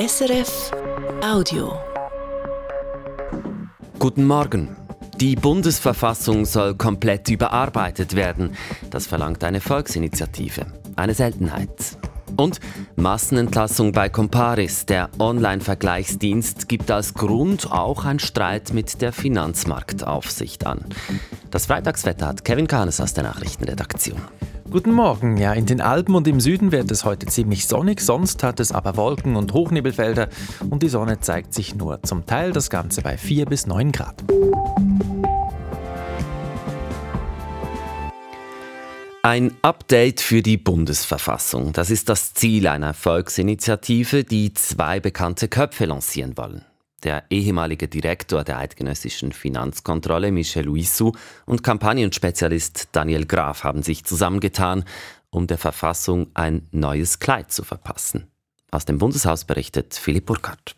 SRF Audio. Guten Morgen. Die Bundesverfassung soll komplett überarbeitet werden. Das verlangt eine Volksinitiative. Eine Seltenheit. Und Massenentlassung bei Comparis. Der Online-Vergleichsdienst gibt als Grund auch einen Streit mit der Finanzmarktaufsicht an. Das Freitagswetter hat Kevin Kahnes aus der Nachrichtenredaktion. Guten Morgen. Ja, in den Alpen und im Süden wird es heute ziemlich sonnig, sonst hat es aber Wolken und Hochnebelfelder und die Sonne zeigt sich nur zum Teil, das Ganze bei 4 bis 9 Grad. Ein Update für die Bundesverfassung. Das ist das Ziel einer Volksinitiative, die zwei bekannte Köpfe lancieren wollen. Der ehemalige Direktor der eidgenössischen Finanzkontrolle Michel Luissou und Kampagnenspezialist Daniel Graf haben sich zusammengetan, um der Verfassung ein neues Kleid zu verpassen. Aus dem Bundeshaus berichtet Philipp Burkhardt.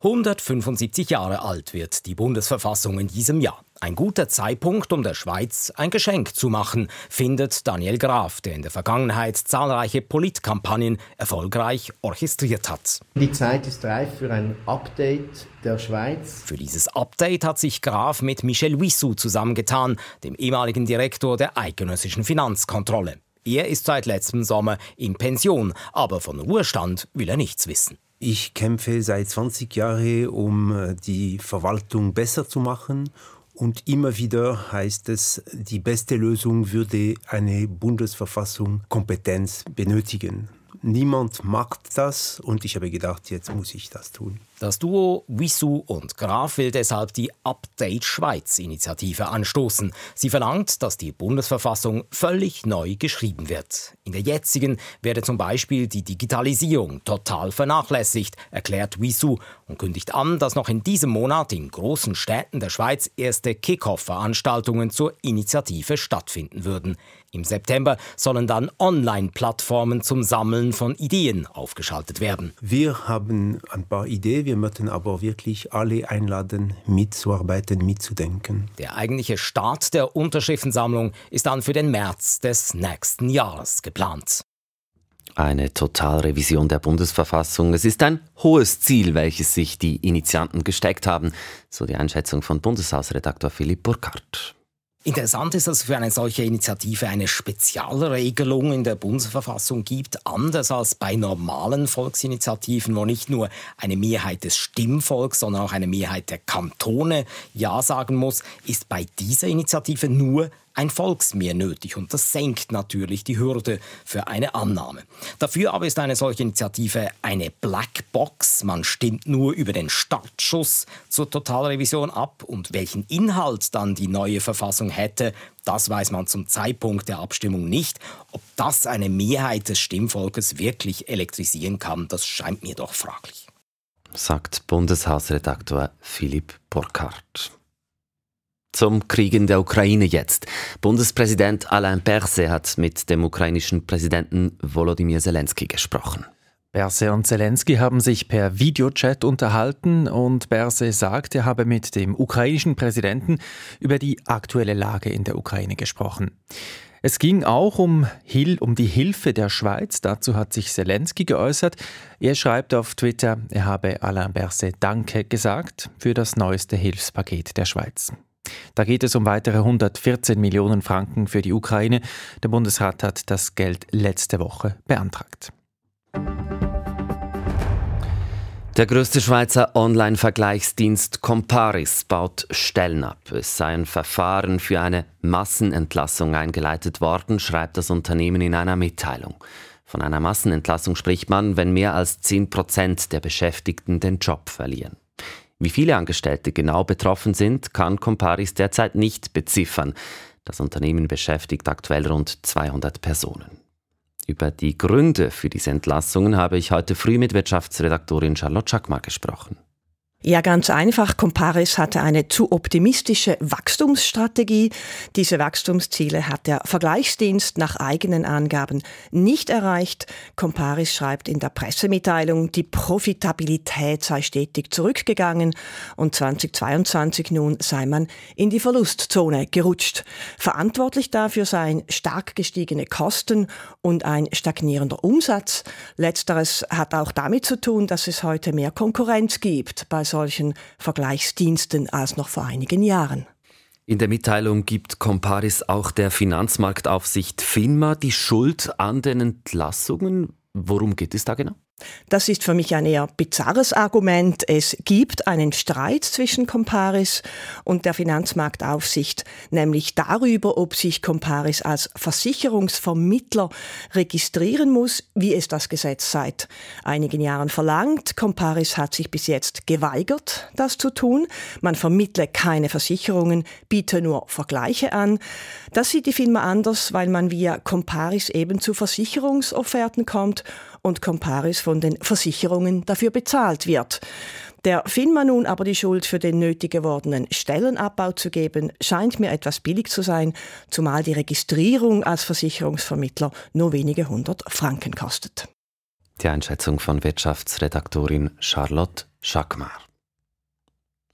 175 Jahre alt wird die Bundesverfassung in diesem Jahr. Ein guter Zeitpunkt, um der Schweiz ein Geschenk zu machen, findet Daniel Graf, der in der Vergangenheit zahlreiche Politkampagnen erfolgreich orchestriert hat. Die Zeit ist reif für ein Update der Schweiz. Für dieses Update hat sich Graf mit Michel Wissou zusammengetan, dem ehemaligen Direktor der eidgenössischen Finanzkontrolle. Er ist seit letztem Sommer in Pension, aber von Ruhestand will er nichts wissen. Ich kämpfe seit 20 Jahren, um äh, die Verwaltung besser zu machen. Und immer wieder heißt es, die beste Lösung würde eine Bundesverfassung Kompetenz benötigen. Niemand mag das und ich habe gedacht, jetzt muss ich das tun. Das Duo Wissou und Graf will deshalb die Update Schweiz-Initiative anstoßen. Sie verlangt, dass die Bundesverfassung völlig neu geschrieben wird. In der jetzigen werde zum Beispiel die Digitalisierung total vernachlässigt, erklärt Wissou und kündigt an, dass noch in diesem Monat in großen Städten der Schweiz erste Kick-Off-Veranstaltungen zur Initiative stattfinden würden. Im September sollen dann Online-Plattformen zum Sammeln von Ideen aufgeschaltet werden. Wir haben ein paar Ideen, wir möchten aber wirklich alle einladen, mitzuarbeiten, mitzudenken. Der eigentliche Start der Unterschriftensammlung ist dann für den März des nächsten Jahres geplant. Eine Totalrevision der Bundesverfassung. Es ist ein hohes Ziel, welches sich die Initianten gesteckt haben, so die Einschätzung von Bundeshausredaktor Philipp Burkhardt. Interessant ist, dass es für eine solche Initiative eine Spezialregelung in der Bundesverfassung gibt, anders als bei normalen Volksinitiativen, wo nicht nur eine Mehrheit des Stimmvolks, sondern auch eine Mehrheit der Kantone Ja sagen muss, ist bei dieser Initiative nur ein Volksmehr nötig und das senkt natürlich die Hürde für eine Annahme. Dafür aber ist eine solche Initiative eine Blackbox. Man stimmt nur über den Startschuss zur Totalrevision ab und welchen Inhalt dann die neue Verfassung hätte, das weiß man zum Zeitpunkt der Abstimmung nicht. Ob das eine Mehrheit des Stimmvolkes wirklich elektrisieren kann, das scheint mir doch fraglich. Sagt Bundeshausredaktor Philipp Burkhardt. Zum Krieg in der Ukraine jetzt. Bundespräsident Alain Berset hat mit dem ukrainischen Präsidenten Volodymyr Zelensky gesprochen. Berse und Zelensky haben sich per Videochat unterhalten und Berse sagt, er habe mit dem ukrainischen Präsidenten über die aktuelle Lage in der Ukraine gesprochen. Es ging auch um, Hil um die Hilfe der Schweiz. Dazu hat sich Zelensky geäußert. Er schreibt auf Twitter, er habe Alain Berset Danke gesagt für das neueste Hilfspaket der Schweiz. Da geht es um weitere 114 Millionen Franken für die Ukraine. Der Bundesrat hat das Geld letzte Woche beantragt. Der größte Schweizer Online-Vergleichsdienst Comparis baut Stellen ab. Es sei ein Verfahren für eine Massenentlassung eingeleitet worden, schreibt das Unternehmen in einer Mitteilung. Von einer Massenentlassung spricht man, wenn mehr als 10 Prozent der Beschäftigten den Job verlieren. Wie viele Angestellte genau betroffen sind, kann Comparis derzeit nicht beziffern. Das Unternehmen beschäftigt aktuell rund 200 Personen. Über die Gründe für diese Entlassungen habe ich heute früh mit Wirtschaftsredaktorin Charlotte Schackmar gesprochen. Ja, ganz einfach. Comparis hatte eine zu optimistische Wachstumsstrategie. Diese Wachstumsziele hat der Vergleichsdienst nach eigenen Angaben nicht erreicht. Comparis schreibt in der Pressemitteilung, die Profitabilität sei stetig zurückgegangen und 2022 nun sei man in die Verlustzone gerutscht. Verantwortlich dafür seien stark gestiegene Kosten und ein stagnierender Umsatz. Letzteres hat auch damit zu tun, dass es heute mehr Konkurrenz gibt bei solchen Vergleichsdiensten als noch vor einigen Jahren. In der Mitteilung gibt Comparis auch der Finanzmarktaufsicht FINMA die Schuld an den Entlassungen. Worum geht es da genau? Das ist für mich ein eher bizarres Argument. Es gibt einen Streit zwischen Comparis und der Finanzmarktaufsicht, nämlich darüber, ob sich Comparis als Versicherungsvermittler registrieren muss, wie es das Gesetz seit einigen Jahren verlangt. Comparis hat sich bis jetzt geweigert, das zu tun. Man vermittle keine Versicherungen, biete nur Vergleiche an. Das sieht die Firma anders, weil man via Comparis eben zu Versicherungsofferten kommt und Comparis von den Versicherungen dafür bezahlt wird. Der FINMA nun aber die Schuld für den nötig gewordenen Stellenabbau zu geben, scheint mir etwas billig zu sein, zumal die Registrierung als Versicherungsvermittler nur wenige hundert Franken kostet. Die Einschätzung von Wirtschaftsredaktorin Charlotte Schackmar.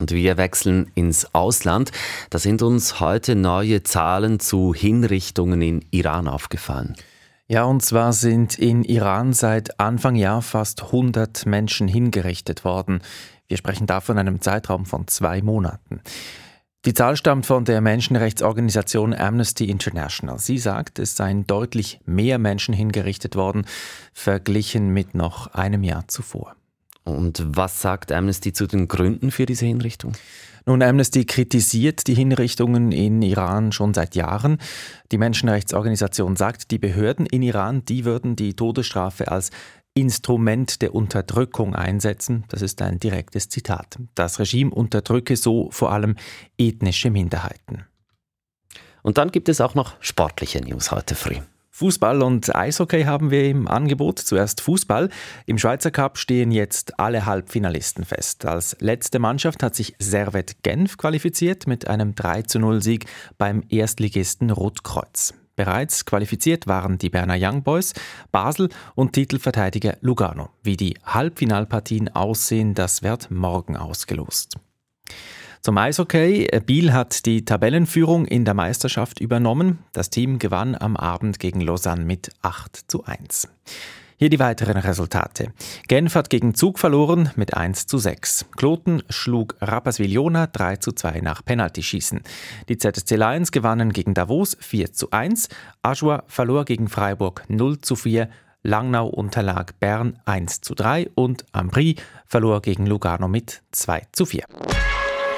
Und wir wechseln ins Ausland. Da sind uns heute neue Zahlen zu Hinrichtungen in Iran aufgefallen. Ja, und zwar sind in Iran seit Anfang Jahr fast 100 Menschen hingerichtet worden. Wir sprechen da von einem Zeitraum von zwei Monaten. Die Zahl stammt von der Menschenrechtsorganisation Amnesty International. Sie sagt, es seien deutlich mehr Menschen hingerichtet worden, verglichen mit noch einem Jahr zuvor. Und was sagt Amnesty zu den Gründen für diese Hinrichtung? Nun, Amnesty kritisiert die Hinrichtungen in Iran schon seit Jahren. Die Menschenrechtsorganisation sagt, die Behörden in Iran, die würden die Todesstrafe als Instrument der Unterdrückung einsetzen. Das ist ein direktes Zitat. Das Regime unterdrücke so vor allem ethnische Minderheiten. Und dann gibt es auch noch sportliche News heute früh. Fußball und Eishockey haben wir im Angebot. Zuerst Fußball. Im Schweizer Cup stehen jetzt alle Halbfinalisten fest. Als letzte Mannschaft hat sich Servet Genf qualifiziert mit einem 3-0 Sieg beim Erstligisten Rotkreuz. Bereits qualifiziert waren die Berner Young Boys, Basel und Titelverteidiger Lugano. Wie die Halbfinalpartien aussehen, das wird morgen ausgelost. Zum Eishockey. Biel hat die Tabellenführung in der Meisterschaft übernommen. Das Team gewann am Abend gegen Lausanne mit 8 zu 1. Hier die weiteren Resultate. Genf hat gegen Zug verloren mit 1 zu 6. Kloten schlug Rapperswil-Jona 3 zu 2 nach Penaltyschießen. Die ZSC Lions gewannen gegen Davos 4 zu 1. Aschua verlor gegen Freiburg 0 zu 4. Langnau unterlag Bern 1 zu 3 und Ambry verlor gegen Lugano mit 2 zu 4.